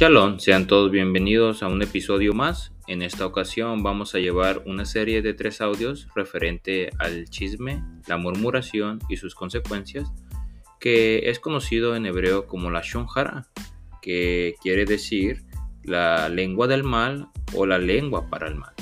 Shalom, sean todos bienvenidos a un episodio más. En esta ocasión vamos a llevar una serie de tres audios referente al chisme, la murmuración y sus consecuencias, que es conocido en hebreo como la shonjara, que quiere decir la lengua del mal o la lengua para el mal.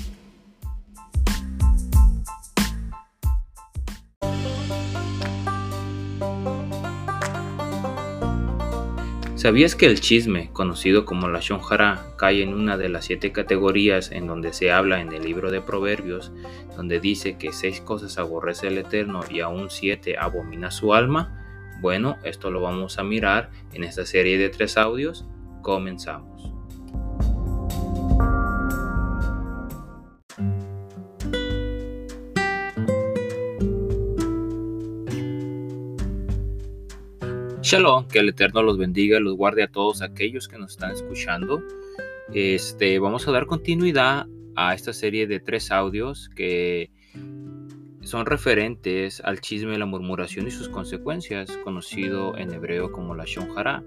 ¿Sabías que el chisme, conocido como la shonjara, cae en una de las siete categorías en donde se habla en el libro de Proverbios, donde dice que seis cosas aborrece el Eterno y aún siete abomina su alma? Bueno, esto lo vamos a mirar en esta serie de tres audios. Comenzamos. Shalom, que el Eterno los bendiga y los guarde a todos aquellos que nos están escuchando. Este, vamos a dar continuidad a esta serie de tres audios que son referentes al chisme, la murmuración y sus consecuencias, conocido en hebreo como la shonjara.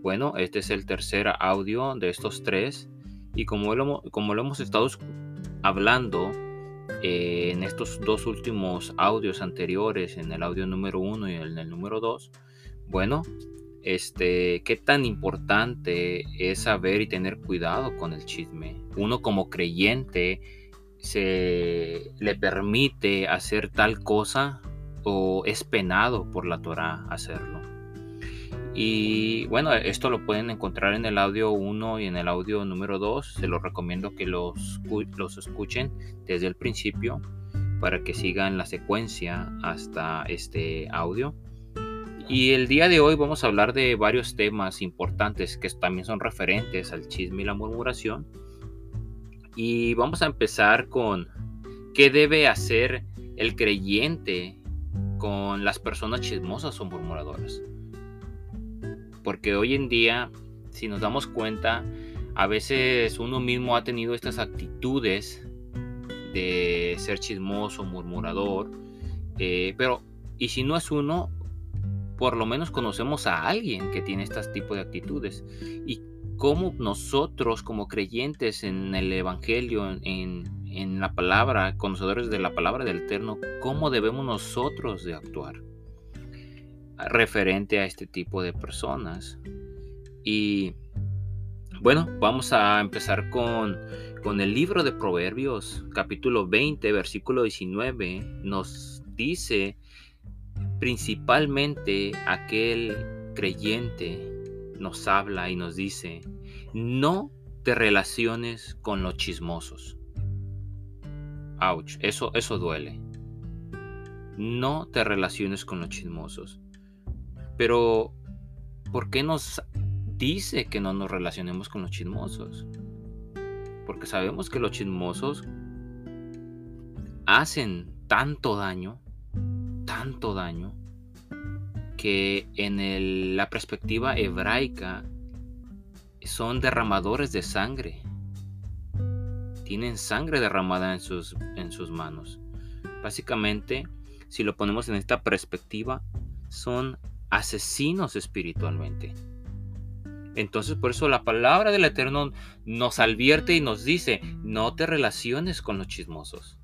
Bueno, este es el tercer audio de estos tres y como lo, como lo hemos estado hablando eh, en estos dos últimos audios anteriores, en el audio número uno y en el número dos, bueno, este, qué tan importante es saber y tener cuidado con el chisme. Uno como creyente se le permite hacer tal cosa o es penado por la Torah hacerlo. Y bueno, esto lo pueden encontrar en el audio 1 y en el audio número 2. Se los recomiendo que los escuchen desde el principio para que sigan la secuencia hasta este audio. Y el día de hoy vamos a hablar de varios temas importantes que también son referentes al chisme y la murmuración. Y vamos a empezar con qué debe hacer el creyente con las personas chismosas o murmuradoras. Porque hoy en día, si nos damos cuenta, a veces uno mismo ha tenido estas actitudes de ser chismoso, murmurador, eh, pero y si no es uno, por lo menos conocemos a alguien que tiene este tipo de actitudes. Y cómo nosotros como creyentes en el Evangelio, en, la palabra, conocedores de la palabra del Eterno, cómo debemos nosotros de actuar referente a este tipo de personas. Y bueno, vamos a empezar con, con el libro de Proverbios, capítulo 20, versículo 19, nos dice principalmente aquel creyente nos habla y nos dice, no te relaciones con los chismosos. Ouch, eso, eso duele. No te relaciones con los chismosos. Pero, ¿por qué nos dice que no nos relacionemos con los chismosos? Porque sabemos que los chismosos hacen tanto daño tanto daño que en la perspectiva hebraica son derramadores de sangre. Tienen sangre derramada en sus, en sus manos. Básicamente, si lo ponemos en esta perspectiva, son asesinos espiritualmente. Entonces por eso la palabra del Eterno nos advierte y nos dice, no te relaciones con los chismosos.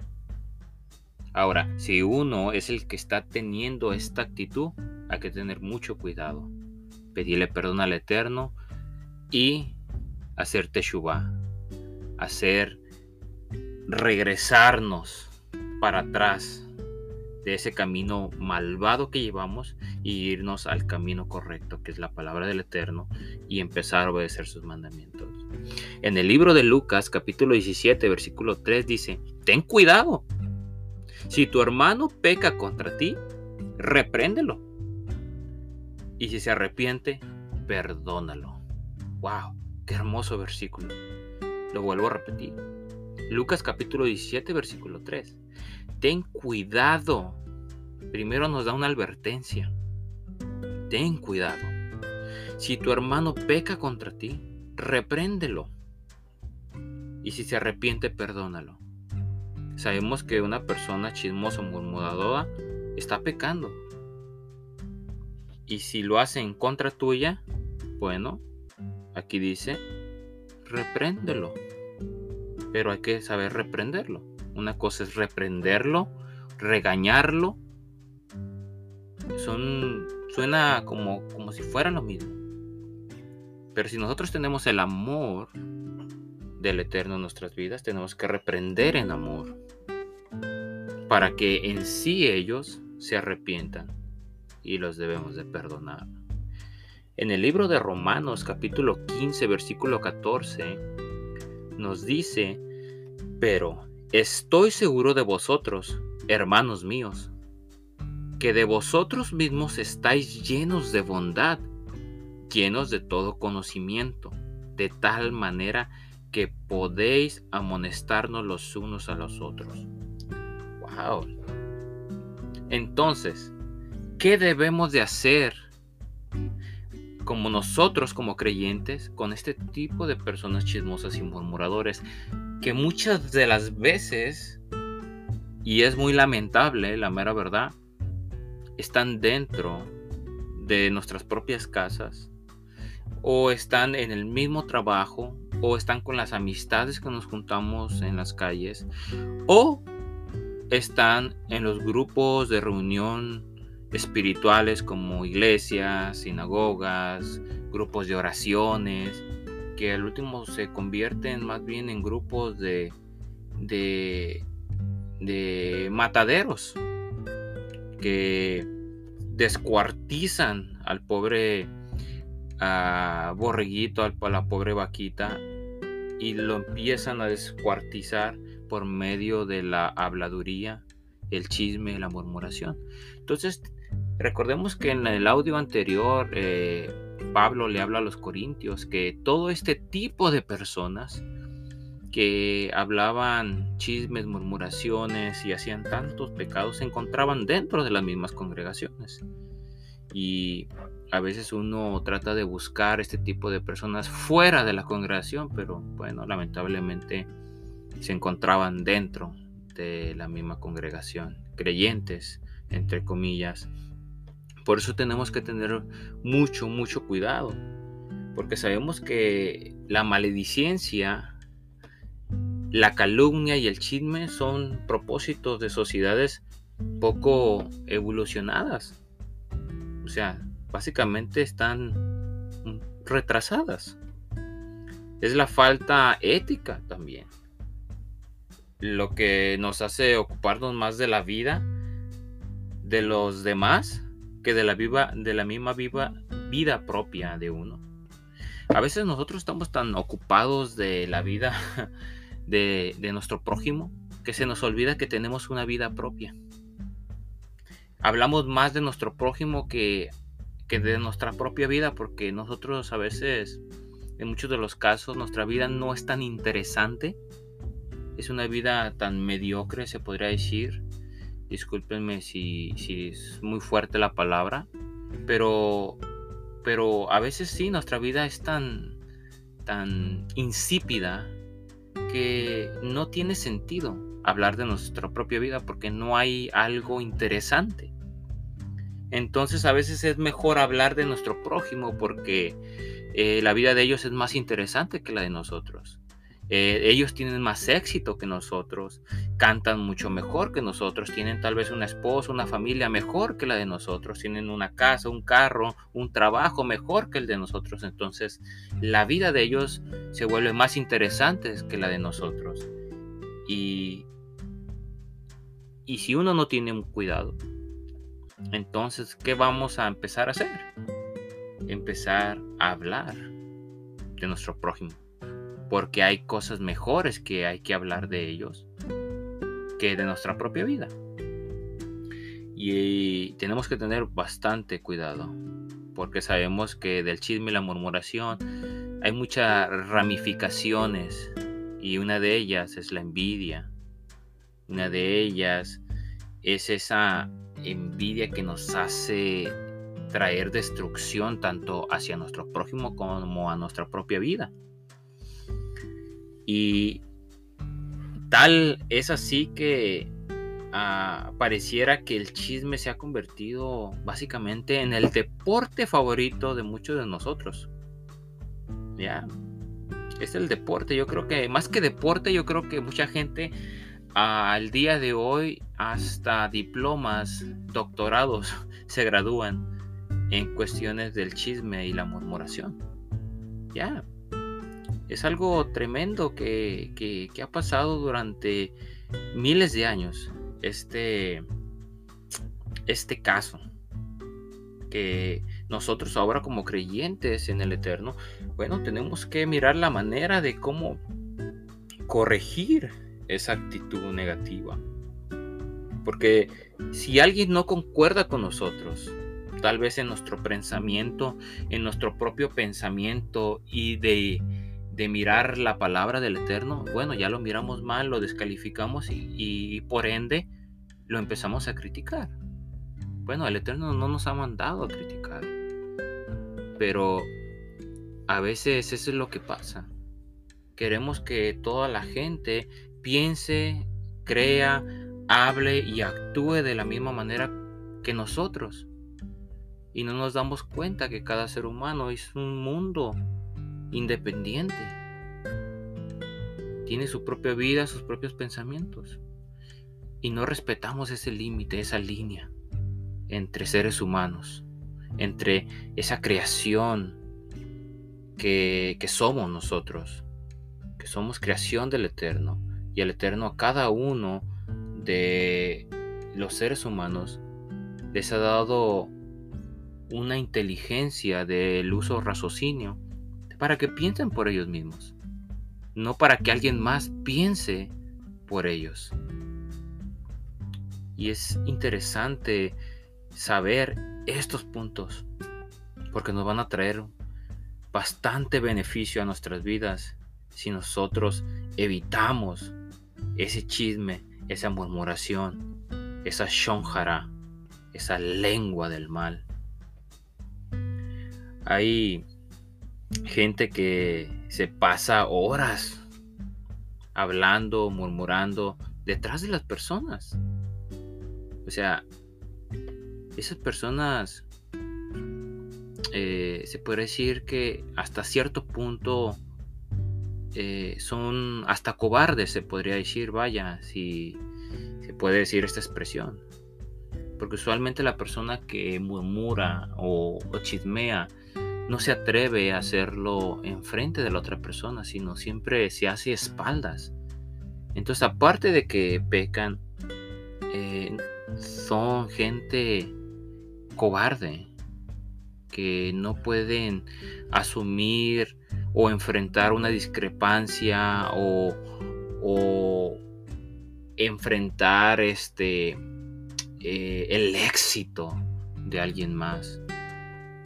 Ahora, si uno es el que está teniendo esta actitud, hay que tener mucho cuidado. Pedirle perdón al Eterno y hacer teshuva, hacer regresarnos para atrás de ese camino malvado que llevamos y irnos al camino correcto, que es la palabra del Eterno, y empezar a obedecer sus mandamientos. En el libro de Lucas, capítulo 17, versículo 3 dice, ten cuidado si tu hermano peca contra ti, repréndelo. Y si se arrepiente, perdónalo. ¡Wow! ¡Qué hermoso versículo! Lo vuelvo a repetir. Lucas capítulo 17, versículo 3. Ten cuidado. Primero nos da una advertencia. Ten cuidado. Si tu hermano peca contra ti, repréndelo. Y si se arrepiente, perdónalo. Sabemos que una persona chismosa o murmuradora está pecando. Y si lo hace en contra tuya, bueno, aquí dice, repréndelo. Pero hay que saber reprenderlo. Una cosa es reprenderlo, regañarlo. Son, suena como, como si fueran lo mismo. Pero si nosotros tenemos el amor del Eterno en nuestras vidas, tenemos que reprender en amor para que en sí ellos se arrepientan y los debemos de perdonar. En el libro de Romanos capítulo 15 versículo 14 nos dice, pero estoy seguro de vosotros, hermanos míos, que de vosotros mismos estáis llenos de bondad, llenos de todo conocimiento, de tal manera que podéis amonestarnos los unos a los otros. Wow. Entonces, ¿qué debemos de hacer como nosotros como creyentes con este tipo de personas chismosas y murmuradores que muchas de las veces y es muy lamentable, la mera verdad, están dentro de nuestras propias casas o están en el mismo trabajo o están con las amistades que nos juntamos en las calles o están en los grupos de reunión espirituales como iglesias, sinagogas, grupos de oraciones, que al último se convierten más bien en grupos de, de, de mataderos que descuartizan al pobre borreguito, a la pobre vaquita y lo empiezan a descuartizar por medio de la habladuría, el chisme, la murmuración. Entonces, recordemos que en el audio anterior eh, Pablo le habla a los corintios que todo este tipo de personas que hablaban chismes, murmuraciones y hacían tantos pecados se encontraban dentro de las mismas congregaciones. Y a veces uno trata de buscar este tipo de personas fuera de la congregación, pero bueno, lamentablemente se encontraban dentro de la misma congregación, creyentes, entre comillas. Por eso tenemos que tener mucho, mucho cuidado, porque sabemos que la maledicencia, la calumnia y el chisme son propósitos de sociedades poco evolucionadas. O sea, básicamente están retrasadas. Es la falta ética también lo que nos hace ocuparnos más de la vida de los demás que de la viva de la misma viva vida propia de uno. A veces nosotros estamos tan ocupados de la vida de, de nuestro prójimo que se nos olvida que tenemos una vida propia. Hablamos más de nuestro prójimo que, que de nuestra propia vida porque nosotros a veces, en muchos de los casos, nuestra vida no es tan interesante es una vida tan mediocre, se podría decir. Discúlpenme si, si es muy fuerte la palabra, pero, pero a veces sí, nuestra vida es tan, tan insípida que no tiene sentido hablar de nuestra propia vida porque no hay algo interesante. Entonces a veces es mejor hablar de nuestro prójimo porque eh, la vida de ellos es más interesante que la de nosotros. Eh, ellos tienen más éxito que nosotros, cantan mucho mejor que nosotros, tienen tal vez una esposa, una familia mejor que la de nosotros, tienen una casa, un carro, un trabajo mejor que el de nosotros. Entonces, la vida de ellos se vuelve más interesante que la de nosotros. Y, y si uno no tiene un cuidado, entonces, ¿qué vamos a empezar a hacer? Empezar a hablar de nuestro prójimo porque hay cosas mejores que hay que hablar de ellos que de nuestra propia vida. Y tenemos que tener bastante cuidado, porque sabemos que del chisme y la murmuración hay muchas ramificaciones y una de ellas es la envidia. Una de ellas es esa envidia que nos hace traer destrucción tanto hacia nuestro prójimo como a nuestra propia vida. Y tal es así que ah, pareciera que el chisme se ha convertido básicamente en el deporte favorito de muchos de nosotros. Ya. Es el deporte. Yo creo que, más que deporte, yo creo que mucha gente al día de hoy, hasta diplomas, doctorados, se gradúan en cuestiones del chisme y la murmuración. Ya. Es algo tremendo que, que ha pasado durante miles de años. Este, este caso que nosotros ahora como creyentes en el Eterno, bueno, tenemos que mirar la manera de cómo corregir esa actitud negativa. Porque si alguien no concuerda con nosotros, tal vez en nuestro pensamiento, en nuestro propio pensamiento y de, de mirar la palabra del Eterno, bueno, ya lo miramos mal, lo descalificamos y, y por ende lo empezamos a criticar. Bueno, el Eterno no nos ha mandado a criticar. Pero a veces eso es lo que pasa. Queremos que toda la gente piense, crea, hable y actúe de la misma manera que nosotros. Y no nos damos cuenta que cada ser humano es un mundo independiente. Tiene su propia vida, sus propios pensamientos. Y no respetamos ese límite, esa línea entre seres humanos, entre esa creación que, somos nosotros, que somos creación del Eterno, y el Eterno a cada uno de los seres humanos les ha dado una inteligencia del uso raciocinio para que piensen por ellos mismos, no para que alguien más piense por ellos. Y es interesante saber estos puntos, porque nos van a traer bastante beneficio a nuestras vidas si nosotros evitamos ese chisme, esa murmuración, esa shonjara, esa lengua del mal. Hay gente que se pasa horas hablando, murmurando detrás de las personas. O sea, esas personas eh, se puede decir que hasta cierto punto eh, son hasta cobardes, se podría decir, vaya, si se puede decir esta expresión. Porque usualmente la persona que murmura o, chismea no se atreve a hacerlo enfrente de la otra persona, sino siempre se hace espaldas. Entonces, aparte de que pecan, eh, son gente cobarde, que no pueden asumir o enfrentar una discrepancia o, enfrentar este eh, el éxito de alguien más.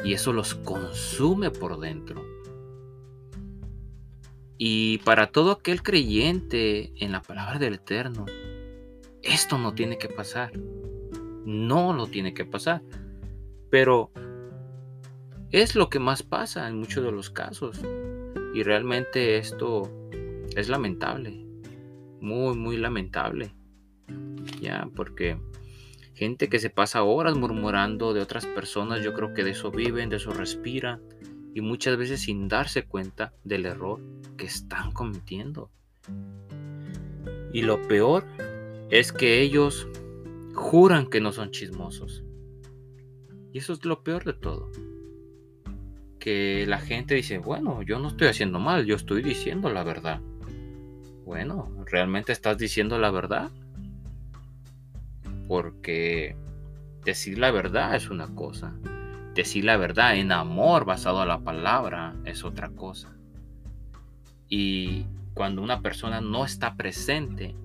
Y eso los consume por dentro. Y para todo aquel creyente en la palabra del eterno esto no tiene que pasar. No lo tiene que pasar. Pero es lo que más pasa en muchos de los casos. Y realmente esto es lamentable. Muy, muy lamentable. Ya, porque gente que se pasa horas murmurando de otras personas, yo creo que de eso viven, de eso respiran. Y muchas veces sin darse cuenta del error que están cometiendo. Y lo peor es que ellos juran que no son chismosos. Y eso es lo peor de todo. Que la gente dice, bueno, yo no estoy haciendo mal, yo estoy diciendo la verdad. Bueno, ¿realmente estás diciendo la verdad? Porque decir la verdad es una cosa. Decir la verdad en amor basado a la palabra es otra cosa. Y cuando una persona no está presente,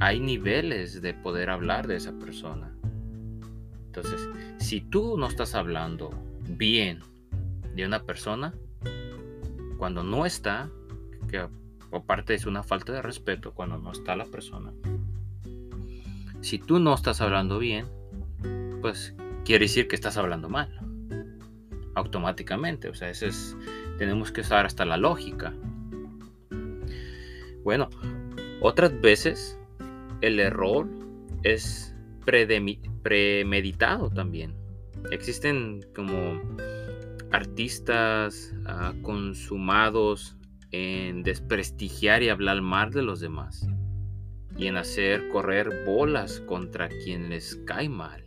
hay niveles de poder hablar de esa persona. Entonces, si tú no estás hablando bien de una persona, cuando no está, que aparte es una falta de respeto cuando no está la persona, si tú no estás hablando bien, pues quiere decir que estás hablando mal. Automáticamente, o sea, tenemos que usar hasta la lógica. Bueno, otras veces el error es premeditado también. Existen como artistas ah, consumados en desprestigiar y hablar mal de los demás y en hacer correr bolas contra quien les cae mal,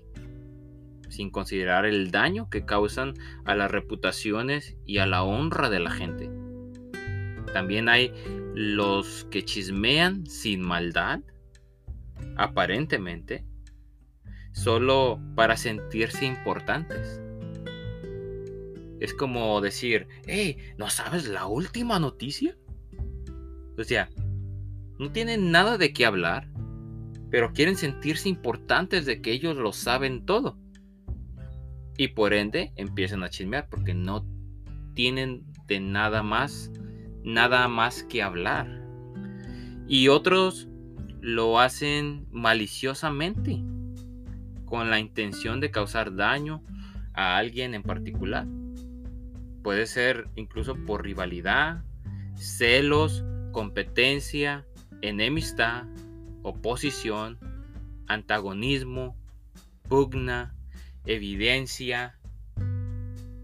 sin considerar el daño que causan a las reputaciones y a la honra de la gente. También hay los que chismean sin maldad, aparentemente, solo para sentirse importantes. Es como decir, hey, ¿no sabes la última noticia? O sea, no tienen nada de qué hablar, pero quieren sentirse importantes de que ellos lo saben todo. Y por ende empiezan a chismear porque no tienen de nada más, nada más que hablar. Y otros lo hacen maliciosamente, con la intención de causar daño a alguien en particular. Puede ser incluso por rivalidad, celos, competencia, enemistad, oposición, antagonismo, pugna, evidencia,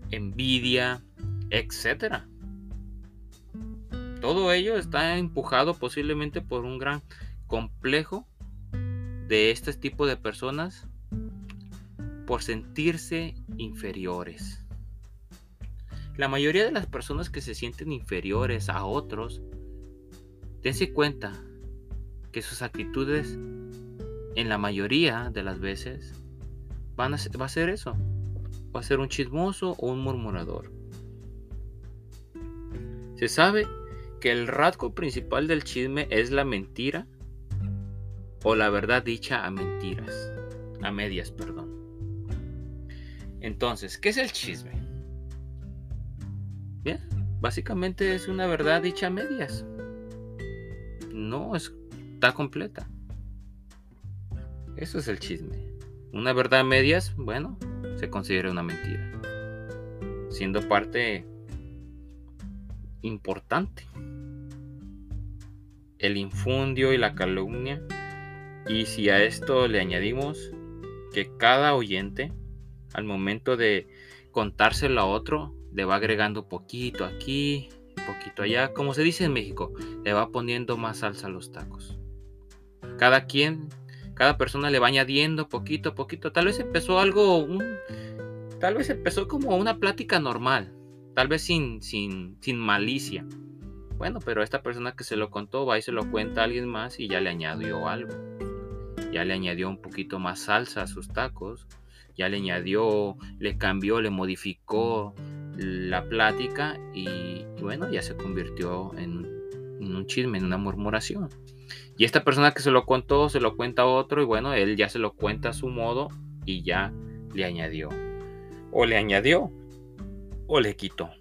envidia, etc. Todo ello está empujado posiblemente por un gran complejo de este tipo de personas por sentirse inferiores. La mayoría de las personas que se sienten inferiores a otros, dense cuenta que sus actitudes en la mayoría de las veces van a va a ser eso. Va a ser un chismoso o un murmurador. Se sabe que el rasgo principal del chisme es la mentira o la verdad dicha a mentiras, a medias, perdón. Entonces, ¿qué es el chisme? Bien, básicamente es una verdad dicha a medias. No está completa. Eso es el chisme. Una verdad a medias, bueno, se considera una mentira. Siendo parte importante. El infundio y la calumnia. Y si a esto le añadimos que cada oyente, al momento de contárselo a otro, le va agregando poquito aquí, poquito allá, como se dice en México, le va poniendo más salsa a los tacos. Cada quien, cada persona le va añadiendo poquito a poquito. Tal vez empezó algo, tal vez empezó como una plática normal, tal vez sin, sin, sin malicia. Bueno, pero esta persona que se lo contó va y se lo cuenta a alguien más y ya le añadió algo. Ya le añadió un poquito más salsa a sus tacos. Ya le añadió, le cambió, le modificó, la plática y, bueno, ya se convirtió en, un chisme, en una murmuración. Y esta persona que se lo contó, se lo cuenta a otro y bueno, él ya se lo cuenta a su modo y ya le añadió. O le añadió o le quitó.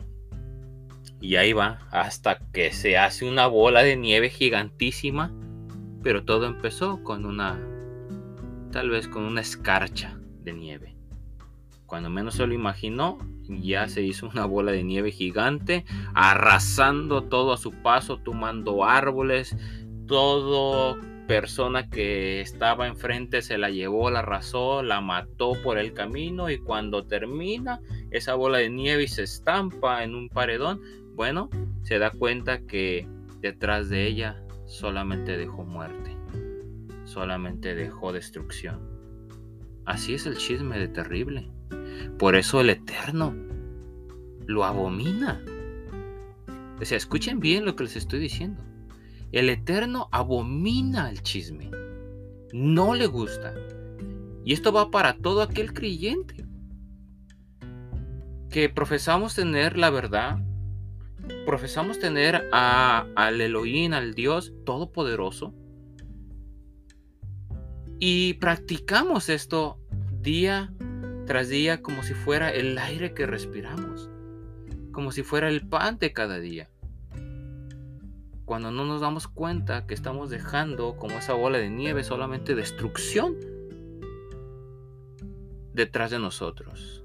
Y ahí va hasta que se hace una bola de nieve gigantísima. Pero todo empezó con una, tal vez con una escarcha nieve. Cuando menos se lo imaginó, ya se hizo una bola de nieve gigante, arrasando todo a su paso, tomando árboles, todo persona que estaba enfrente se la llevó, la arrasó, la mató por el camino y cuando termina esa bola de nieve y se estampa en un paredón, bueno, se da cuenta que detrás de ella solamente dejó muerte, solamente dejó destrucción. Así es el chisme de terrible. Por eso el Eterno lo abomina. O sea, escuchen bien lo que les estoy diciendo. El Eterno abomina el chisme. No le gusta. Y esto va para todo aquel creyente que profesamos tener la verdad, profesamos tener a, al Elohim, al Dios Todopoderoso, y practicamos esto día tras día como si fuera el aire que respiramos, como si fuera el pan de cada día. Cuando no nos damos cuenta que estamos dejando como esa bola de nieve solamente destrucción detrás de nosotros.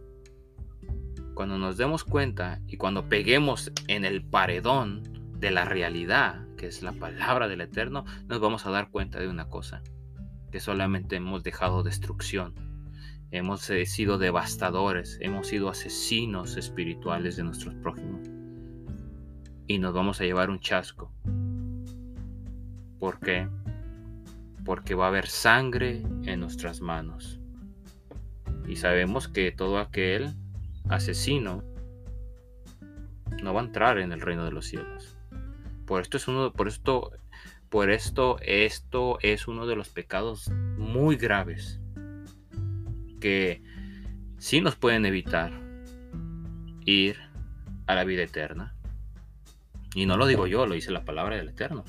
Cuando nos demos cuenta y cuando peguemos en el paredón de la realidad, que es la palabra del Eterno, nos vamos a dar cuenta de una cosa, que solamente hemos dejado destrucción hemos eh, sido devastadores, hemos sido asesinos espirituales de nuestros prójimos. Y nos vamos a llevar un chasco. ¿Por qué? Porque va a haber sangre en nuestras manos. Y sabemos que todo aquel asesino no va a entrar en el reino de los cielos. Por esto es uno, por esto, por esto, esto es uno de los pecados muy graves que sí nos pueden evitar ir a la vida eterna. Y no lo digo yo, lo dice la palabra del Eterno.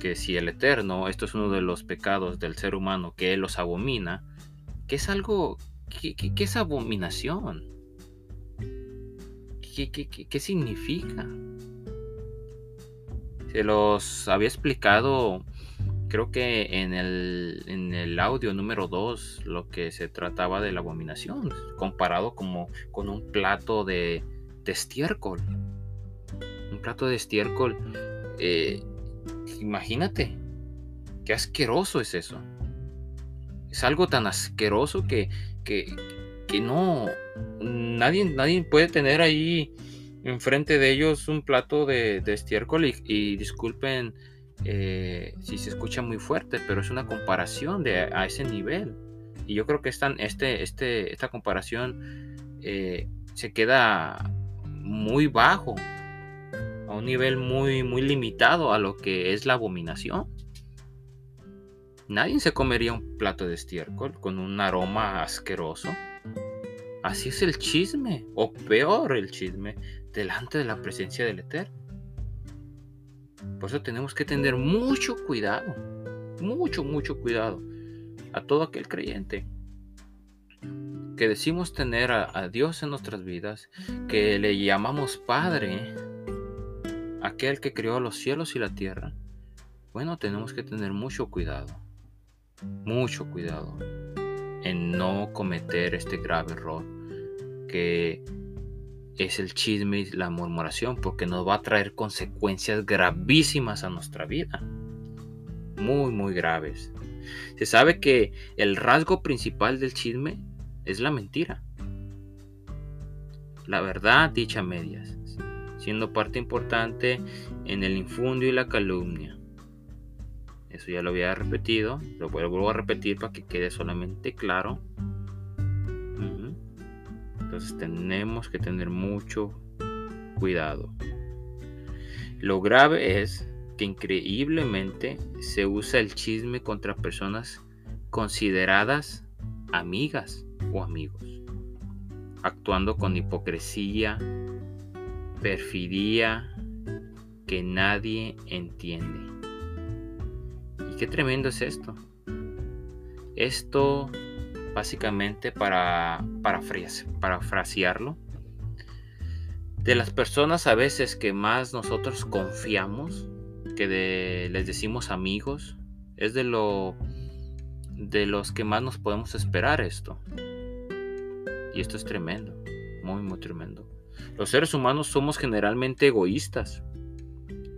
Que si el Eterno, esto es uno de los pecados del ser humano que él los abomina, que es algo, que, es abominación. ¿Qué, qué significa? Se los había explicado, creo que en el, en el audio número 2, lo que se trataba de la abominación, comparado como con un plato de, estiércol. Un plato de estiércol, eh, imagínate, qué asqueroso es eso. Es algo tan asqueroso que, que, que no, nadie, nadie puede tener ahí enfrente de ellos un plato de, estiércol y, disculpen eh, si se escucha muy fuerte, pero es una comparación de, a ese nivel. Y yo creo que este, este, esta comparación eh, se queda muy bajo, a un nivel muy, muy limitado a lo que es la abominación. Nadie se comería un plato de estiércol con un aroma asqueroso. Así es el chisme, o peor el chisme, delante de la presencia del Eterno. Por eso tenemos que tener mucho cuidado, mucho, mucho cuidado a todo aquel creyente que decimos tener a, Dios en nuestras vidas, que le llamamos Padre, aquel que creó los cielos y la tierra. Bueno, tenemos que tener mucho cuidado, mucho cuidado en no cometer este grave error que es el chisme y la murmuración, porque nos va a traer consecuencias gravísimas a nuestra vida. Muy, muy graves. Se sabe que el rasgo principal del chisme es la mentira. La verdad dicha medias, siendo parte importante en el infundio y la calumnia. Eso ya lo había repetido, lo vuelvo a repetir para que quede solamente claro entonces tenemos que tener mucho cuidado. Lo grave es que increíblemente se usa el chisme contra personas consideradas amigas o amigos, actuando con hipocresía, perfidia que nadie entiende. ¿Y qué tremendo es esto? Esto básicamente para, para parafrasearlo, de las personas a veces que más nosotros confiamos, que les decimos amigos, es de lo de los que más nos podemos esperar esto. Y esto es tremendo, muy muy tremendo. Los seres humanos somos generalmente egoístas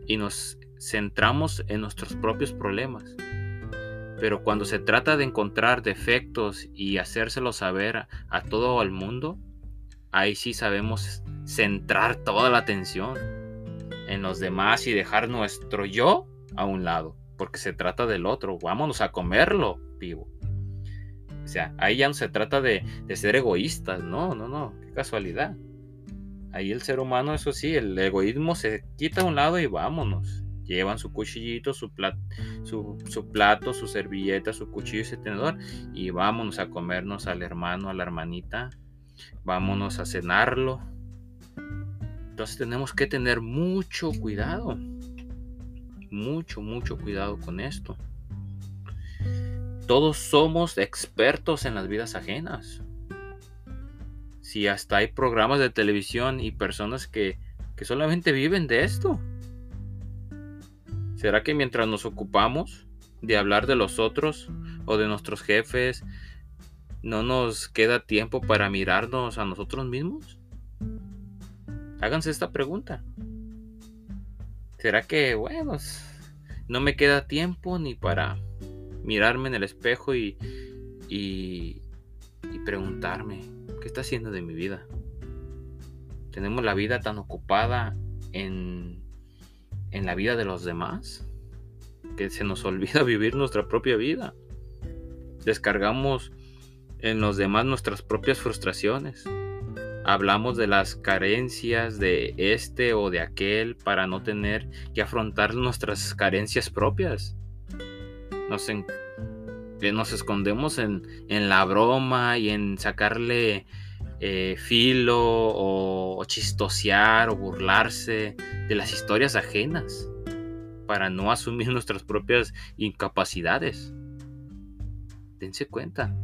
y nos centramos en nuestros propios problemas. Pero cuando se trata de encontrar defectos y hacérselos saber a, todo el mundo, ahí sí sabemos centrar toda la atención en los demás y dejar nuestro yo a un lado, porque se trata del otro, vámonos a comerlo vivo. O sea, ahí ya no se trata de, de ser egoístas, no, no, no, qué casualidad. Ahí el ser humano, eso sí, el egoísmo se quita a un lado y vámonos. Llevan su cuchillito, su, su, plato, su servilleta, su cuchillo y su tenedor y vámonos a comernos al hermano, a la hermanita. Vámonos a cenarlo. Entonces tenemos que tener mucho cuidado. Mucho, mucho cuidado con esto. Todos somos expertos en las vidas ajenas. Si hasta hay programas de televisión y personas que, que solamente viven de esto. ¿Será que mientras nos ocupamos de hablar de los otros o de nuestros jefes, no nos queda tiempo para mirarnos a nosotros mismos? Háganse esta pregunta. ¿Será que, bueno, no me queda tiempo ni para mirarme en el espejo y, y, preguntarme, ¿qué está haciendo de mi vida? Tenemos la vida tan ocupada en, en la vida de los demás que se nos olvida vivir nuestra propia vida. Descargamos en los demás nuestras propias frustraciones. Hablamos de las carencias de este o de aquel para no tener que afrontar nuestras carencias propias. Nos, eh, nos escondemos en, la broma y en sacarle eh, filo o, o chistosear o burlarse de las historias ajenas para no asumir nuestras propias incapacidades. Dense cuenta,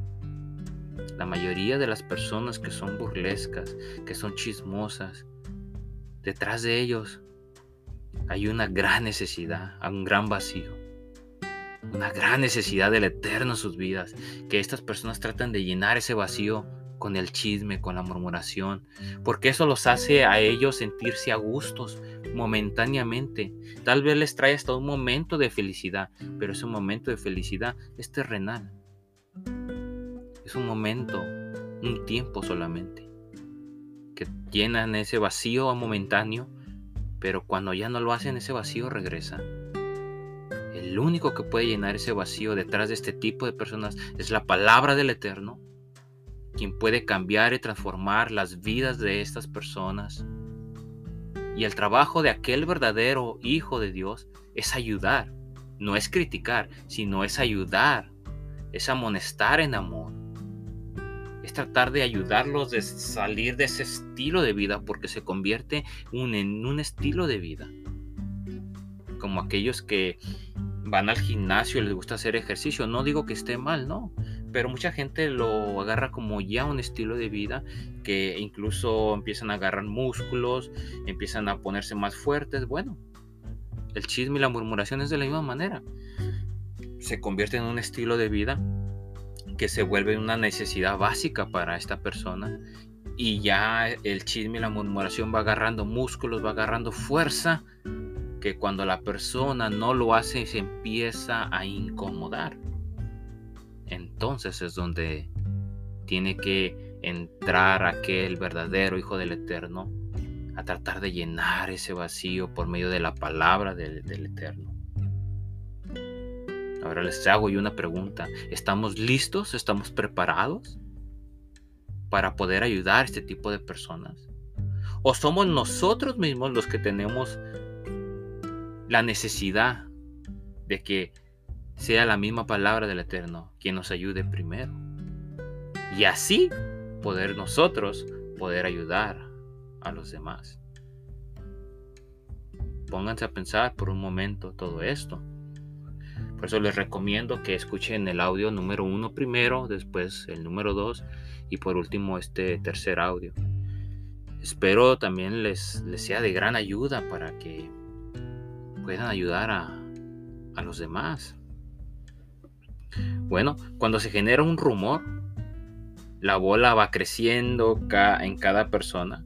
la mayoría de las personas que son burlescas, que son chismosas, detrás de ellos hay una gran necesidad, un gran vacío, una gran necesidad del eterno en sus vidas, que estas personas tratan de llenar ese vacío con el chisme, con la murmuración, porque eso los hace a ellos sentirse a gustos momentáneamente. Tal vez les trae hasta un momento de felicidad, pero ese momento de felicidad es terrenal. Es un momento, un tiempo solamente, que llenan ese vacío momentáneo, pero cuando ya no lo hacen, ese vacío regresa. El único que puede llenar ese vacío detrás de este tipo de personas es la palabra del Eterno, quien puede cambiar y transformar las vidas de estas personas. Y el trabajo de aquel verdadero Hijo de Dios es ayudar, no es criticar, sino es ayudar, es amonestar en amor es tratar de ayudarlos a salir de ese estilo de vida porque se convierte en un estilo de vida. Como aquellos que van al gimnasio y les gusta hacer ejercicio. No digo que esté mal, no. Pero mucha gente lo agarra como ya un estilo de vida que incluso empiezan a agarrar músculos, empiezan a ponerse más fuertes. Bueno, el chisme y la murmuración es de la misma manera. Se convierte en un estilo de vida que se vuelve una necesidad básica para esta persona y ya el chisme y la murmuración va agarrando músculos, va agarrando fuerza, que cuando la persona no lo hace se empieza a incomodar. Entonces es donde tiene que entrar aquel verdadero Hijo del Eterno a tratar de llenar ese vacío por medio de la palabra del, Eterno. Ahora les hago yo una pregunta. ¿Estamos listos? ¿Estamos preparados para poder ayudar a este tipo de personas? ¿O somos nosotros mismos los que tenemos la necesidad de que sea la misma palabra del Eterno quien nos ayude primero? Y así poder nosotros poder ayudar a los demás. Pónganse a pensar por un momento todo esto. Por eso les recomiendo que escuchen el audio número uno primero, después el número dos y por último este tercer audio. Espero también les, les sea de gran ayuda para que puedan ayudar a, a los demás. Bueno, cuando se genera un rumor, la bola va creciendo en cada persona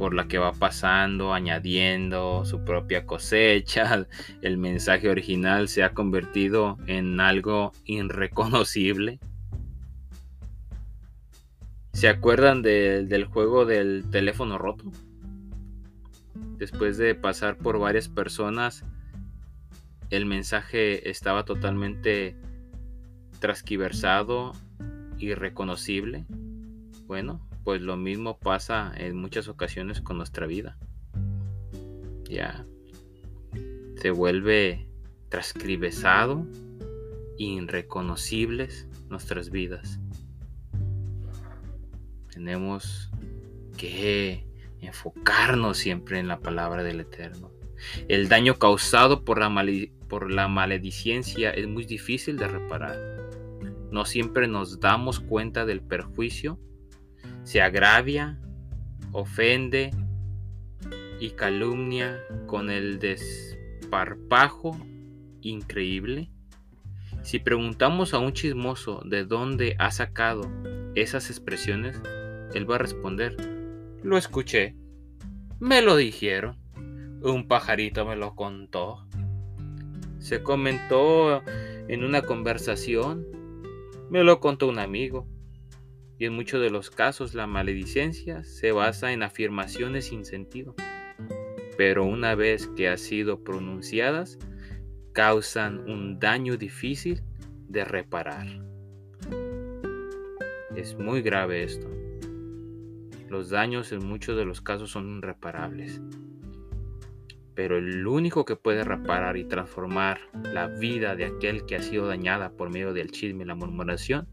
por la que va pasando, añadiendo su propia cosecha. El mensaje original se ha convertido en algo irreconocible. ¿Se acuerdan del juego del teléfono roto? Después de pasar por varias personas, el mensaje estaba totalmente trasquiversado, irreconocible. Bueno, pues lo mismo pasa en muchas ocasiones con nuestra vida. Ya se vuelve transcribesado, irreconocibles nuestras vidas. Tenemos que enfocarnos siempre en la palabra del Eterno. El daño causado por la, por la maledicencia es muy difícil de reparar. No siempre nos damos cuenta del perjuicio se agravia, ofende y calumnia con el desparpajo increíble? Si preguntamos a un chismoso de dónde ha sacado esas expresiones, él va a responder, lo escuché, me lo dijeron, un pajarito me lo contó, se comentó en una conversación, me lo contó un amigo, y en muchos de los casos la maledicencia se basa en afirmaciones sin sentido, pero una vez que han sido pronunciadas, causan un daño difícil de reparar. Es muy grave esto. Los daños en muchos de los casos son irreparables. Pero el único que puede reparar y transformar la vida de aquel que ha sido dañada por medio del chisme y la murmuración,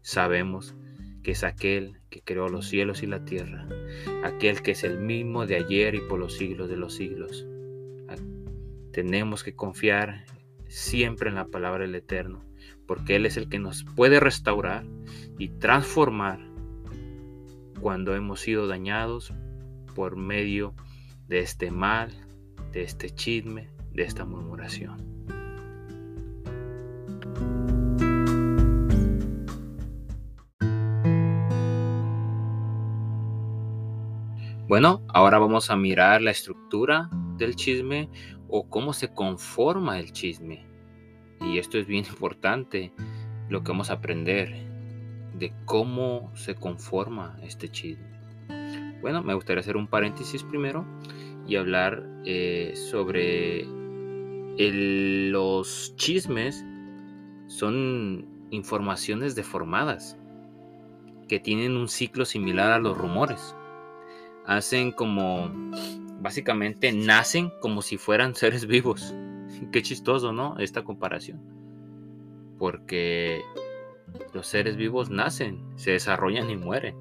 sabemos que es aquel que creó los cielos y la tierra, aquel que es el mismo de ayer y por los siglos de los siglos. Tenemos que confiar siempre en la palabra del Eterno, porque Él es el que nos puede restaurar y transformar cuando hemos sido dañados por medio de este mal, de este chisme, de esta murmuración. Bueno, ahora vamos a mirar la estructura del chisme o cómo se conforma el chisme. Y esto es bien importante, lo que vamos a aprender de cómo se conforma este chisme. Bueno, me gustaría hacer un paréntesis primero y hablar eh, sobre los chismes. Son informaciones deformadas que tienen un ciclo similar a los rumores. Hacen como, básicamente nacen como si fueran seres vivos. Qué chistoso, ¿no? Esta comparación. Porque los seres vivos nacen, se desarrollan y mueren.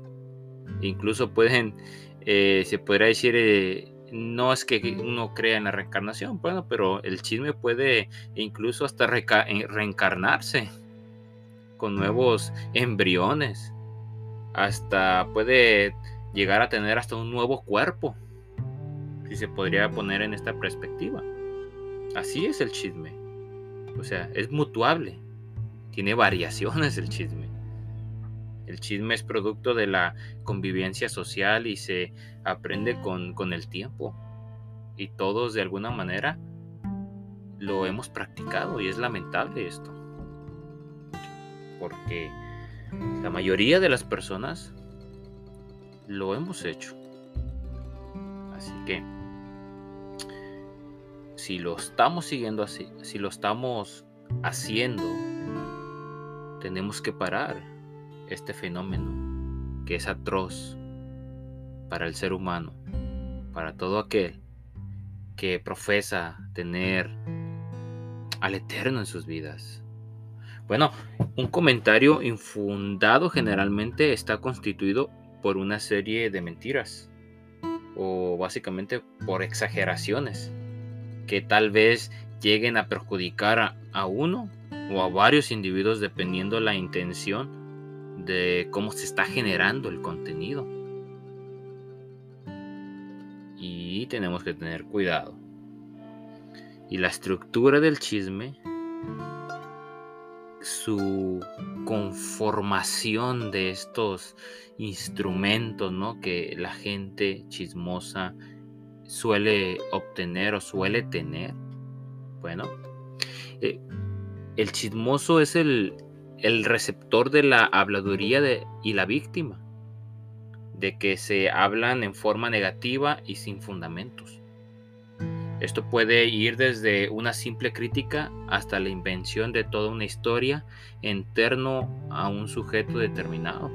Incluso pueden, eh, se podría decir, eh, no es que uno crea en la reencarnación, bueno, pero el chisme puede incluso hasta reencarnarse con nuevos embriones. Hasta puede llegar a tener hasta un nuevo cuerpo, si se podría poner en esta perspectiva. Así es el chisme. O sea, es mutuable tiene variaciones el chisme. El chisme es producto de la convivencia social y se aprende con, con el tiempo. Y todos de alguna manera lo hemos practicado y es lamentable esto. Porque la mayoría de las personas lo hemos hecho. Así que si lo estamos siguiendo así, si lo estamos haciendo tenemos que parar este fenómeno que es atroz para el ser humano, para todo aquel que profesa tener al Eterno en sus vidas. Bueno, un comentario infundado generalmente está constituido por una serie de mentiras o básicamente por exageraciones que tal vez lleguen a perjudicar a, uno o a varios individuos dependiendo la intención de cómo se está generando el contenido. Y tenemos que tener cuidado. Y la estructura del chisme, su conformación de estos instrumentos ¿no? que la gente chismosa suele obtener o suele tener. Bueno, eh, el chismoso es el, receptor de la habladuría y la víctima, de que se hablan en forma negativa y sin fundamentos. Esto puede ir desde una simple crítica hasta la invención de toda una historia en torno a un sujeto determinado.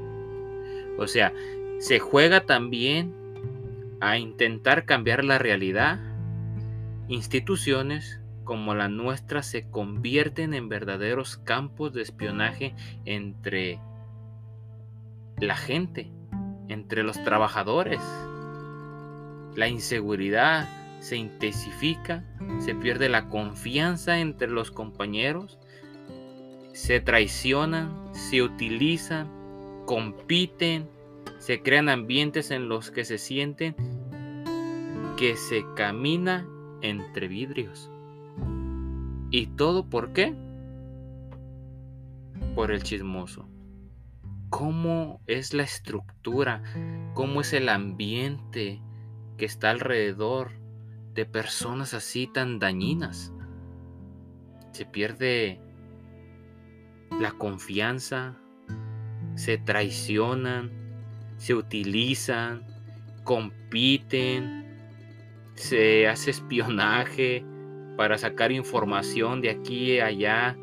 O sea, se juega también a intentar cambiar la realidad, instituciones, como la nuestra se convierten en verdaderos campos de espionaje entre la gente, entre los trabajadores. La inseguridad se intensifica, se pierde la confianza entre los compañeros, se traicionan, se utilizan, compiten, se crean ambientes en los que se sienten que se camina entre vidrios. ¿Y todo por qué? Por el chismoso. ¿Cómo es la estructura? ¿Cómo es el ambiente que está alrededor de personas así tan dañinas? Se pierde la confianza, se traicionan, se utilizan, compiten, se hace espionaje para sacar información de aquí y allá.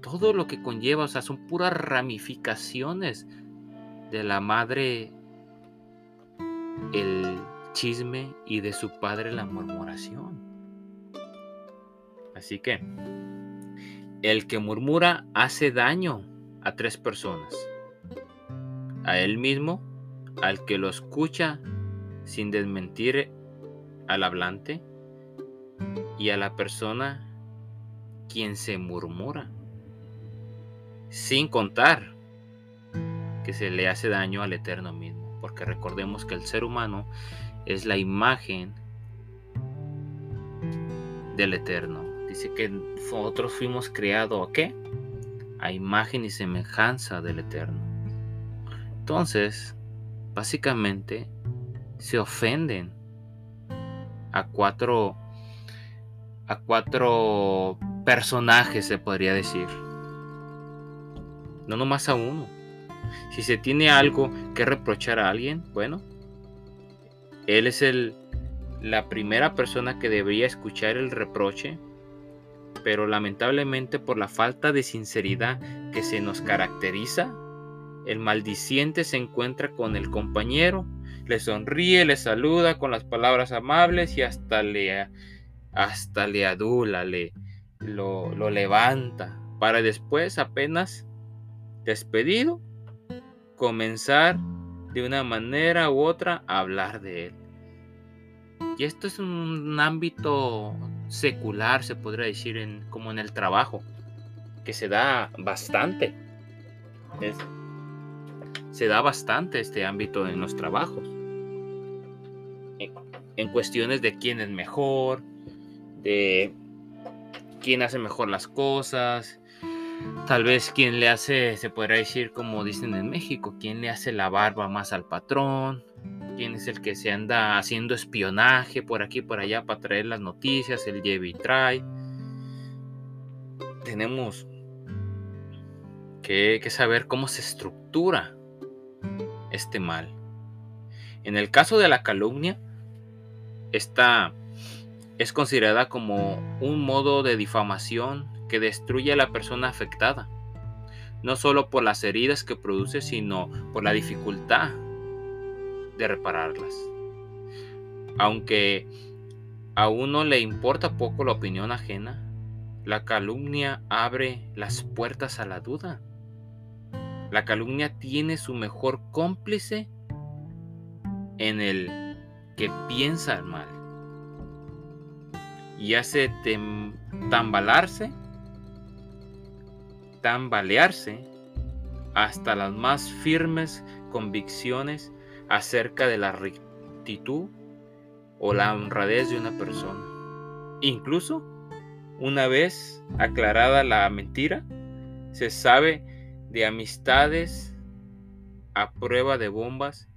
Todo lo que conlleva, o sea, son puras ramificaciones de la madre el chisme y de su padre la murmuración. Así que el que murmura hace daño a tres personas. A él mismo, al que lo escucha sin desmentir al hablante y a la persona quien se murmura. Sin contar que se le hace daño al eterno mismo, porque recordemos que el ser humano es la imagen del eterno. Dice que nosotros fuimos creados a qué? A imagen y semejanza del eterno. Entonces, básicamente se ofenden a cuatro a cuatro personajes se podría decir. No nomás a uno. Si se tiene algo que reprochar a alguien bueno él es el la primera persona que debería escuchar el reproche pero lamentablemente por la falta de sinceridad que se nos caracteriza el maldiciente se encuentra con el compañero le sonríe, le saluda con las palabras amables y hasta le, hasta le adula, le, lo, lo levanta, para después apenas despedido, comenzar de una manera u otra a hablar de él. Y esto es un ámbito secular, se podría decir, en, como en el trabajo, que se da bastante. se da bastante este ámbito en los trabajos en cuestiones de quién es mejor, quién hace mejor las cosas, tal vez quién le hace, se podría decir como dicen en México, quién le hace la barba más al patrón, quién es el que se anda haciendo espionaje por aquí por allá para traer las noticias, el lleve y trae. Tenemos que, que saber cómo se estructura este mal. En el caso de la calumnia, esta es considerada como un modo de difamación que destruye a la persona afectada, no solo por las heridas que produce, sino por la dificultad de repararlas. Aunque a uno le importa poco la opinión ajena, la calumnia abre las puertas a la duda. La calumnia tiene su mejor cómplice en el que piensa mal y hace tambalarse, tambalearse hasta las más firmes convicciones acerca de la rectitud o la honradez de una persona. Incluso, una vez aclarada la mentira, se sabe de amistades a prueba de bombas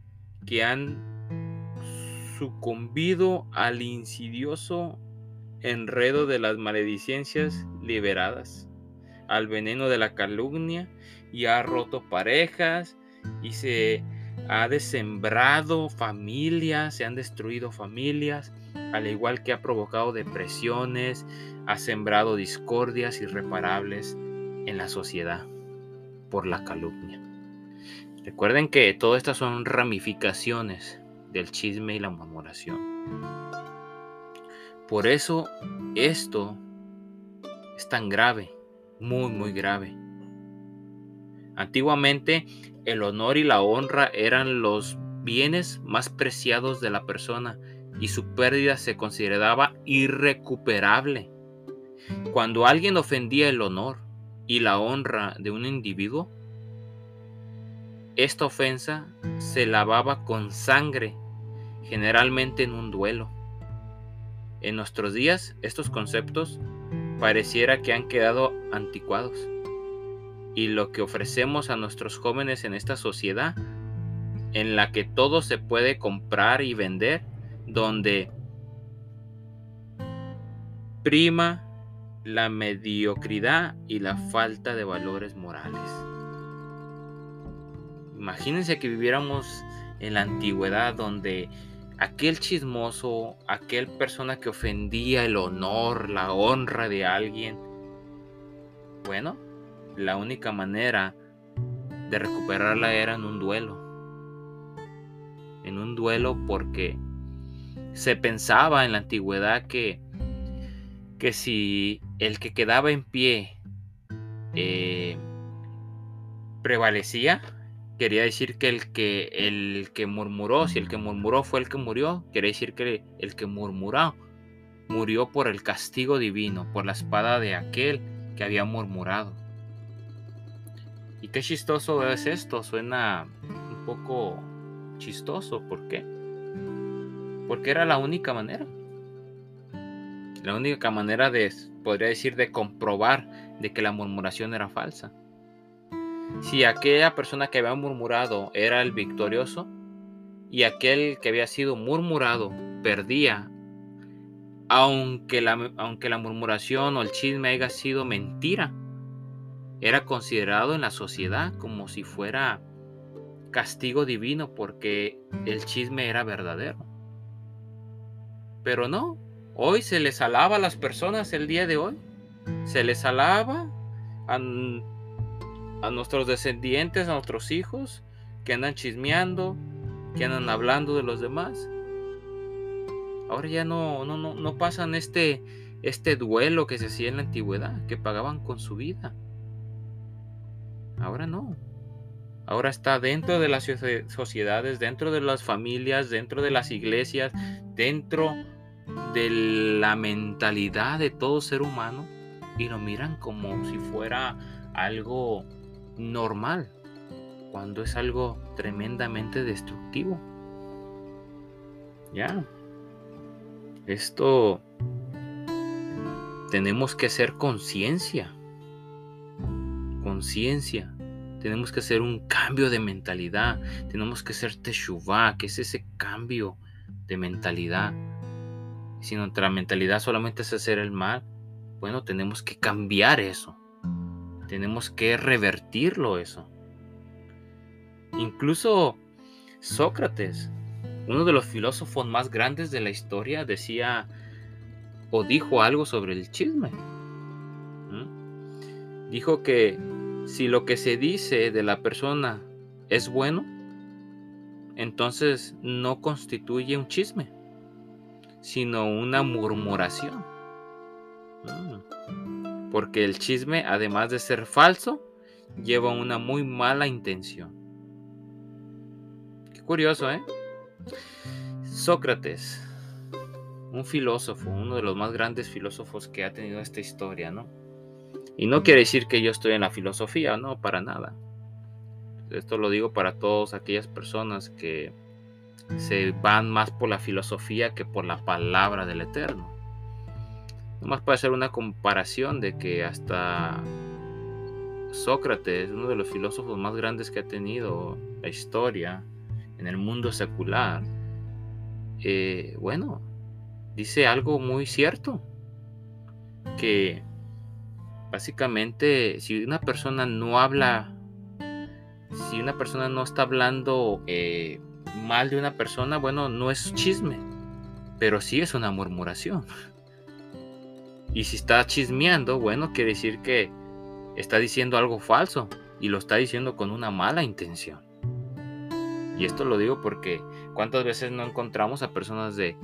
que han sucumbido al insidioso enredo de las maledicencias liberadas, al veneno de la calumnia y ha roto parejas y se ha desembrado familias, se han destruido familias, al igual que ha provocado depresiones, ha sembrado discordias irreparables en la sociedad por la calumnia. Recuerden que todas estas son ramificaciones del chisme y la murmuración. Por eso esto es tan grave, muy, muy grave. Antiguamente el honor y la honra eran los bienes más preciados de la persona y su pérdida se consideraba irrecuperable. Cuando alguien ofendía el honor y la honra de un individuo, esta ofensa se lavaba con sangre, generalmente en un duelo. En nuestros días, estos conceptos pareciera que han quedado anticuados. Y lo que ofrecemos a nuestros jóvenes en esta sociedad, en la que todo se puede comprar y vender, donde prima la mediocridad y la falta de valores morales. Imagínense que viviéramos en la antigüedad donde aquel chismoso, aquel persona que ofendía el honor, la honra de alguien, bueno, la única manera de recuperarla era en un duelo. En un duelo porque se pensaba en la antigüedad que, que si el que quedaba en pie eh, prevalecía, quería decir que el que el que murmuró, si el que murmuró fue el que murió, quería decir que el que murmuró murió por el castigo divino, por la espada de aquel que había murmurado. Y qué chistoso es esto, suena un poco chistoso, ¿por qué? Porque era la única manera. La única manera de, podría decir, de comprobar de que la murmuración era falsa. Si aquella persona que había murmurado era el victorioso y aquel que había sido murmurado perdía, aunque la, aunque la murmuración o el chisme haya sido mentira, era considerado en la sociedad como si fuera castigo divino porque el chisme era verdadero. Pero no, hoy se les alaba a las personas el día de hoy. Se les alaba a nuestros descendientes, a nuestros hijos, que andan chismeando, que andan hablando de los demás. Ahora ya no, no, no, no pasan este, este duelo que se hacía en la antigüedad, que pagaban con su vida. Ahora no. Ahora está dentro de las sociedades, dentro de las familias, dentro de las iglesias, dentro de la mentalidad de todo ser humano y lo miran como si fuera algo normal, cuando es algo tremendamente destructivo. Ya. Esto tenemos que hacer conciencia conciencia. Tenemos que hacer un cambio de mentalidad. Tenemos que hacer teshuvah, que es ese cambio de mentalidad. Si nuestra mentalidad solamente es hacer el mal, bueno, tenemos que cambiar eso. Tenemos que revertirlo eso. Incluso Sócrates, uno de los filósofos más grandes de la historia, decía o dijo algo sobre el chisme. Dijo que si lo que se dice de la persona es bueno, entonces no constituye un chisme, sino una murmuración. Porque el chisme, además de ser falso, lleva una muy mala intención. Qué curioso, ¿eh? Sócrates, un filósofo, uno de los más grandes filósofos que ha tenido esta historia, ¿no? Y no quiere decir que yo estoy en la filosofía, no, para nada. Esto lo digo para todas aquellas personas que se van más por la filosofía que por la palabra del Eterno. Nomás para hacer una comparación de que hasta Sócrates, uno de los filósofos más grandes que ha tenido la historia en el mundo secular, eh, bueno, dice algo muy cierto, que Básicamente, si una persona no habla, si una persona no está hablando eh, mal de una persona, bueno, no es chisme, pero sí es una murmuración. Y si está chismeando, bueno, quiere decir que está diciendo algo falso y lo está diciendo con una mala intención. Y esto lo digo porque cuántas veces no encontramos a personas de,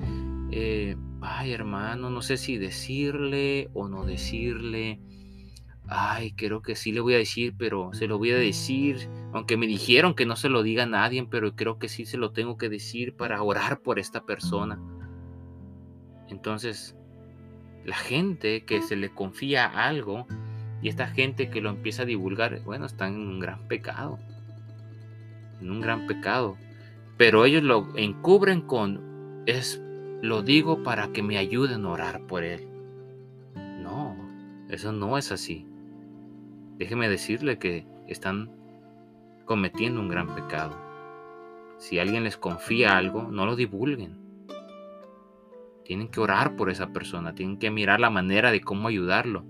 eh, ay hermano, no sé si decirle o no decirle, Ay, creo que sí le voy a decir, pero se lo voy a decir, aunque me dijeron que no se lo diga a nadie, pero creo que sí se lo tengo que decir para orar por esta persona. Entonces, la gente que se le confía algo y esta gente que lo empieza a divulgar, bueno, están en un gran pecado. En un gran pecado. Pero ellos lo encubren con, es, lo digo para que me ayuden a orar por él. No, eso no es así déjeme decirle que están cometiendo un gran pecado. Si alguien les confía algo, no lo divulguen. Tienen que orar por esa persona, tienen que mirar la manera de cómo ayudarlo,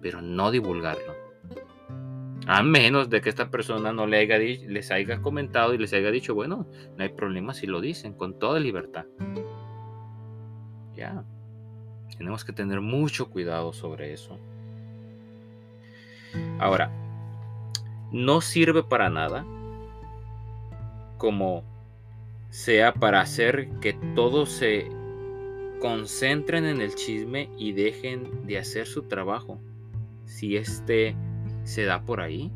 pero no divulgarlo. A menos de que esta persona no le haya, les haya comentado y les haya dicho, bueno, no hay problema si lo dicen, con toda libertad. Ya. Tenemos que tener mucho cuidado sobre eso. Ahora, no sirve para nada como sea para hacer que todos se concentren en el chisme y dejen de hacer su trabajo. Si este se da por ahí.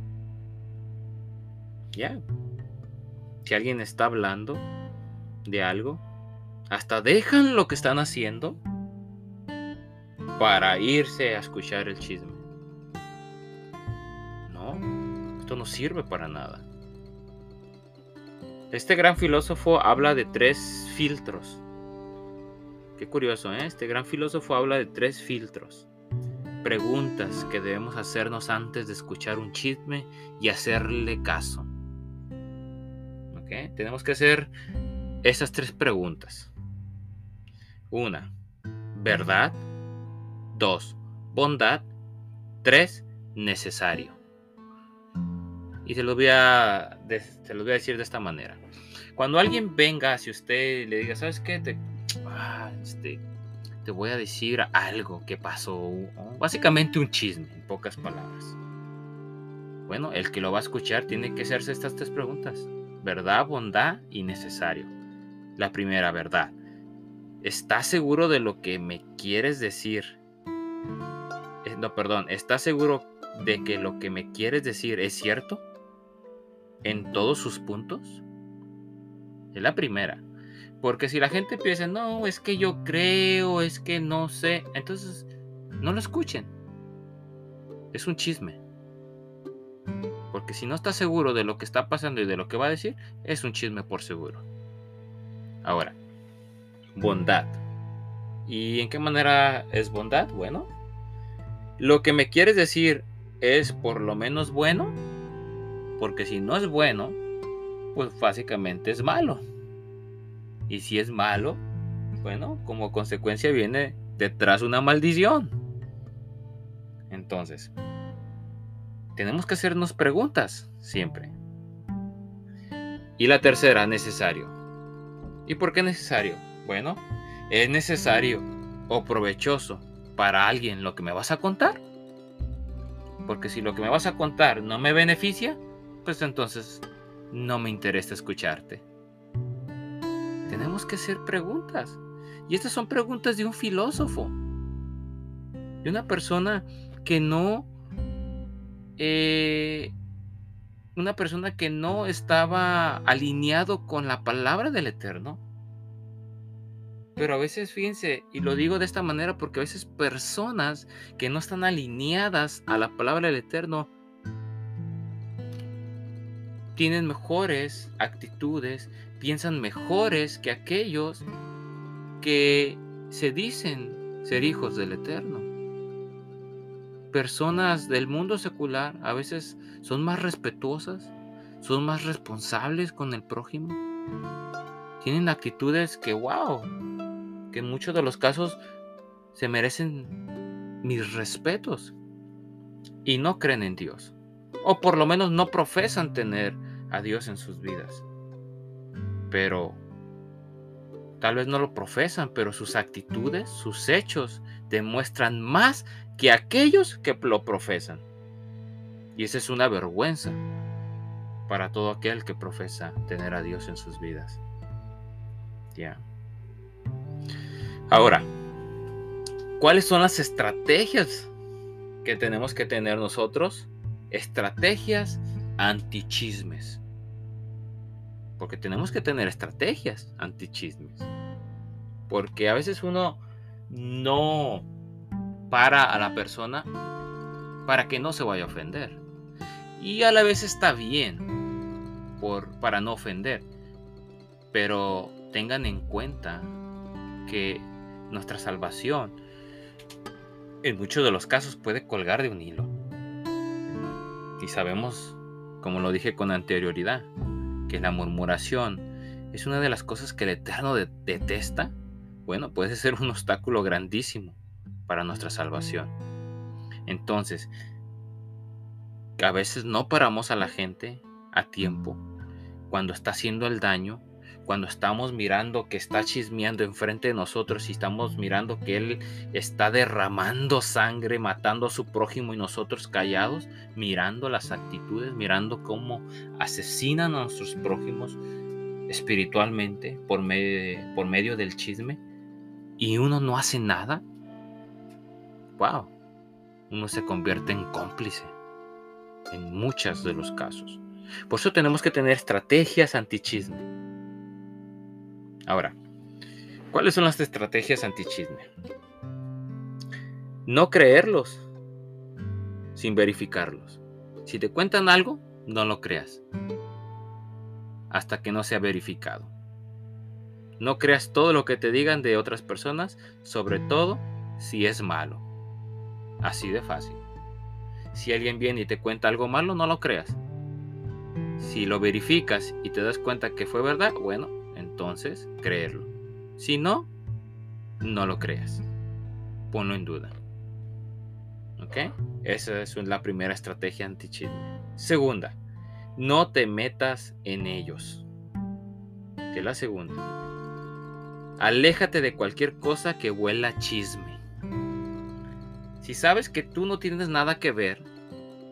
Ya. Si alguien está hablando de algo, hasta dejan lo que están haciendo para irse a escuchar el chisme. No, esto no sirve para nada. Este gran filósofo habla de tres filtros. Qué curioso, ¿eh? Este gran filósofo habla de tres filtros preguntas que debemos hacernos antes de escuchar un chisme y hacerle caso. Tenemos que hacer esas tres preguntas. Una, verdad. Dos, bondad. Tres, necesario. Y se los voy a, se los voy a decir de esta manera. Cuando alguien venga hacia usted y le diga, ¿sabes qué? Te, este, te voy a decir algo que pasó, básicamente un chisme, en pocas palabras. Bueno, el que lo va a escuchar tiene que hacerse estas tres preguntas. Verdad, bondad y necesario. La primera, verdad. ¿Estás seguro de lo que me quieres decir? Eh, no, perdón, ¿estás seguro de que lo que me quieres decir es cierto? ¿En todos sus puntos? Es la primera. Porque si la gente piensa, no, es que yo creo, es que no sé, entonces no lo escuchen. Es un chisme. Porque si no está seguro de lo que está pasando y de lo que va a decir, es un chisme por seguro. Ahora, bondad. ¿Y en qué manera es bondad? Bueno, lo que me quieres decir es por lo menos bueno, porque si no es bueno, pues básicamente es malo. Y si es malo, bueno, como consecuencia viene detrás una maldición. Entonces, tenemos que hacernos preguntas siempre. Y la tercera, necesario. ¿Y por qué necesario? Bueno, es necesario o provechoso para alguien lo que me vas a contar. Porque si lo que me vas a contar no me beneficia, pues entonces no me interesa escucharte tenemos que hacer preguntas. Y estas son preguntas de un filósofo, de una persona que no, eh, una persona que no estaba alineado con la palabra del Eterno. Pero a veces, fíjense, y lo digo de esta manera porque a veces personas que no están alineadas a la palabra del Eterno tienen mejores actitudes, piensan mejores que aquellos que se dicen ser hijos del Eterno. Personas del mundo secular a veces son más respetuosas, son más responsables con el prójimo. Tienen actitudes que, wow, que en muchos de los casos se merecen mis respetos y no creen en Dios. O por lo menos no profesan tener a Dios en sus vidas. Pero tal vez no lo profesan, pero sus actitudes, sus hechos demuestran más que aquellos que lo profesan. Y esa es una vergüenza para todo aquel que profesa tener a Dios en sus vidas. Ya. Ahora, ¿cuáles son las estrategias que tenemos que tener nosotros? Estrategias antichismes. Porque tenemos que tener estrategias antichismes. Porque a veces uno no para a la persona para que no se vaya a ofender. Y a la vez está bien por, para no ofender. Pero tengan en cuenta que nuestra salvación en muchos de los casos puede colgar de un hilo. Y sabemos, como lo dije con anterioridad, la murmuración es una de las cosas que el Eterno detesta, bueno, puede ser un obstáculo grandísimo para nuestra salvación. Entonces, a veces no paramos a la gente a tiempo cuando está haciendo el daño, cuando estamos mirando que está chismeando enfrente de nosotros y estamos mirando que él está derramando sangre, matando a su prójimo y nosotros callados, mirando las actitudes, mirando cómo asesinan a nuestros prójimos espiritualmente por medio, por medio del chisme y uno no hace nada. Wow, uno se convierte en cómplice en muchos de los casos. Por eso tenemos que tener estrategias antichisme. Ahora, ¿cuáles son las estrategias antichisme? No creerlos sin verificarlos. Si te cuentan algo, no lo creas hasta que no sea verificado. No creas todo lo que te digan de otras personas, sobre todo si es malo. Así de fácil. Si alguien viene y te cuenta algo malo, no lo creas. Si lo verificas y te das cuenta que fue verdad, bueno, entonces creerlo. Si no, no lo creas. Ponlo en duda. ¿Ok? Esa es la primera estrategia antichisme. Segunda, no te metas en ellos. Que la segunda. Aléjate de cualquier cosa que huela chisme. Si sabes que tú no tienes nada que ver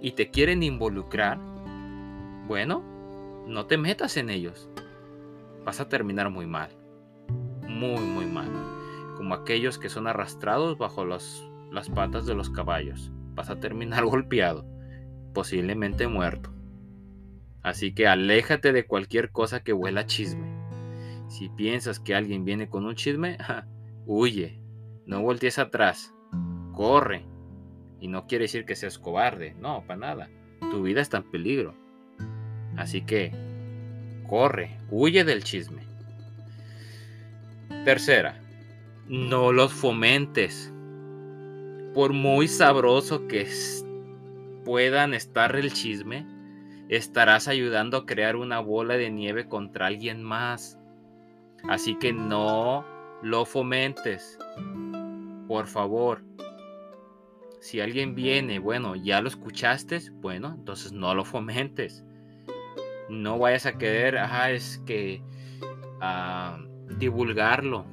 y te quieren involucrar, bueno, no te metas en ellos. Vas a terminar muy mal. Muy, muy mal. Como aquellos que son arrastrados bajo las patas de los caballos. Vas a terminar golpeado, posiblemente muerto. Así que aléjate de cualquier cosa que huela chisme. Si piensas que alguien viene con un chisme, huye. No voltees atrás. Corre. Y no quiere decir que seas cobarde. No, para nada. Tu vida está en peligro. Así que corre, huye del chisme. Tercera, no los fomentes. Por muy sabroso que puedan estar el chisme, estarás ayudando a crear una bola de nieve contra alguien más. Así que no lo fomentes. Por favor. Si alguien viene, bueno, ya lo escuchaste, bueno, entonces no lo fomentes no vayas a querer, ajá, es que ah, divulgarlo.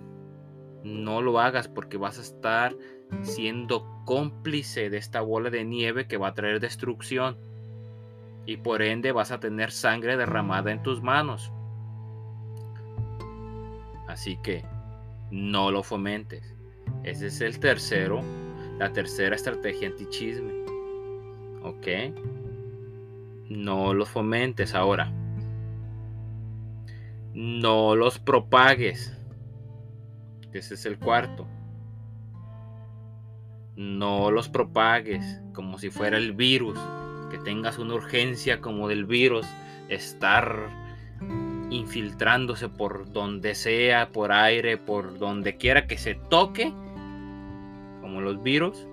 No lo hagas porque vas a estar siendo cómplice de esta bola de nieve que va a traer destrucción. Y por ende vas a tener sangre derramada en tus manos. Así que no lo fomentes. Ese es el tercero, la tercera estrategia antichisme. ¿Ok? No los fomentes ahora. No los propagues. Ese es el cuarto. No los propagues como si fuera el virus. Que tengas una urgencia como del virus. Estar infiltrándose por donde sea, por aire, por donde quiera que se toque. Como los virus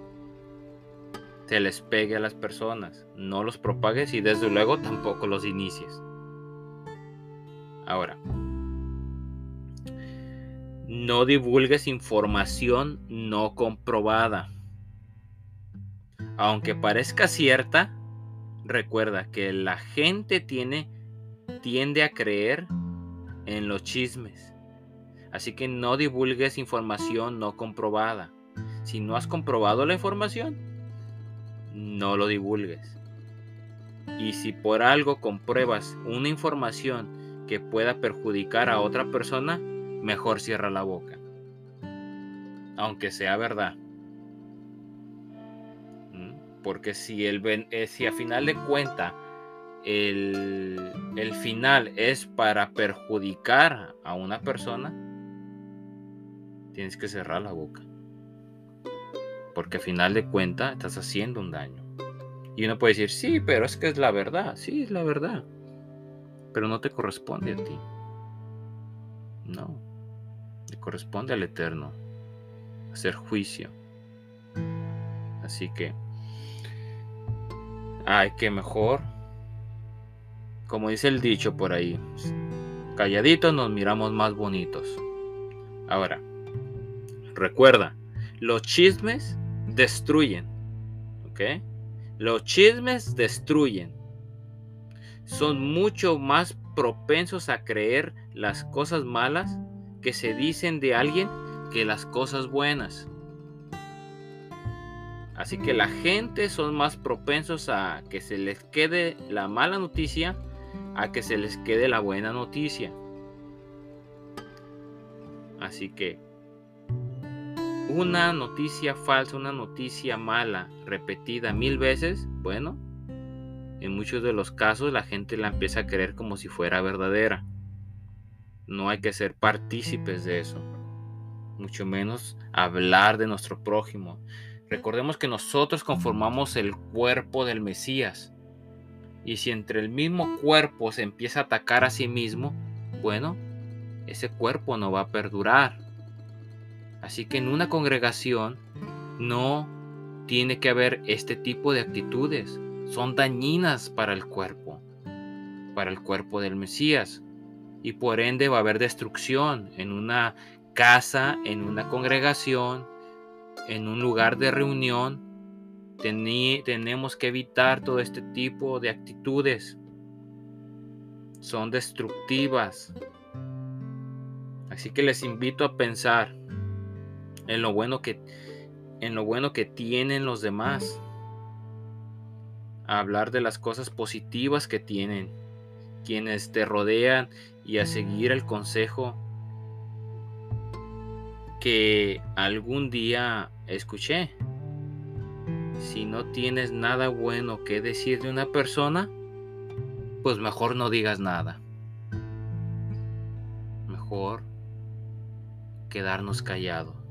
se les pegue a las personas. No los propagues y desde luego tampoco los inicies. Ahora, no divulgues información no comprobada. Aunque parezca cierta, recuerda que la gente tiene, tiende a creer en los chismes. Así que no divulgues información no comprobada. Si no has comprobado la información, no lo divulgues. Y si por algo compruebas una información que pueda perjudicar a otra persona, mejor cierra la boca. Aunque sea verdad. ¿Mm? Porque si, el, eh, si a final de cuenta el, el final es para perjudicar a una persona, tienes que cerrar la boca porque al final de cuentas estás haciendo un daño. Y uno puede decir, sí, pero es que es la verdad, sí, es la verdad, pero no te corresponde a ti. No, le corresponde al Eterno hacer juicio. Así que, ay, que mejor, como dice el dicho por ahí, calladitos nos miramos más bonitos. Ahora, recuerda, los chismes destruyen. ¿Ok? Los chismes destruyen. Son mucho más propensos a creer las cosas malas que se dicen de alguien que las cosas buenas. Así que la gente son más propensos a que se les quede la mala noticia a que se les quede la buena noticia. Así que una noticia falsa, una noticia mala, repetida mil veces, bueno, en muchos de los casos la gente la empieza a creer como si fuera verdadera. No hay que ser partícipes de eso, mucho menos hablar de nuestro prójimo. Recordemos que nosotros conformamos el cuerpo del Mesías. Y si entre el mismo cuerpo se empieza a atacar a sí mismo, bueno, ese cuerpo no va a perdurar. Así que en una congregación no tiene que haber este tipo de actitudes. Son dañinas para el cuerpo, para el cuerpo del Mesías. Y por ende va a haber destrucción en una casa, en una congregación, en un lugar de reunión. tenemos que evitar todo este tipo de actitudes. Son destructivas. Así que les invito a pensar en lo bueno que en lo bueno que tienen los demás. A hablar de las cosas positivas que tienen quienes te rodean y a seguir el consejo que algún día escuché. Si no tienes nada bueno que decir de una persona, pues mejor no digas nada. Mejor quedarnos callados.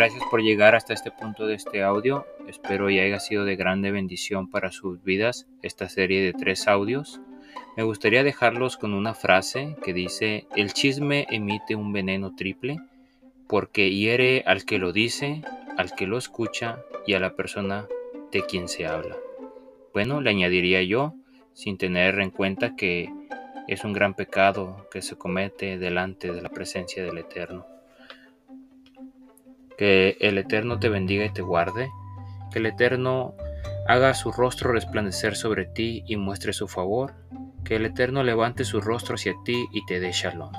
Gracias por llegar hasta este punto de este audio. Espero y haya sido de grande bendición para sus vidas esta serie de tres audios. Me gustaría dejarlos con una frase que dice, el chisme emite un veneno triple porque hiere al que lo dice, al que lo escucha y a la persona de quien se habla. Bueno, le añadiría yo, sin tener en cuenta que es un gran pecado que se comete delante de la presencia del Eterno. Que el Eterno te bendiga y te guarde. Que el Eterno haga su rostro resplandecer sobre ti y muestre su favor. Que el Eterno levante su rostro hacia ti y te dé shalom.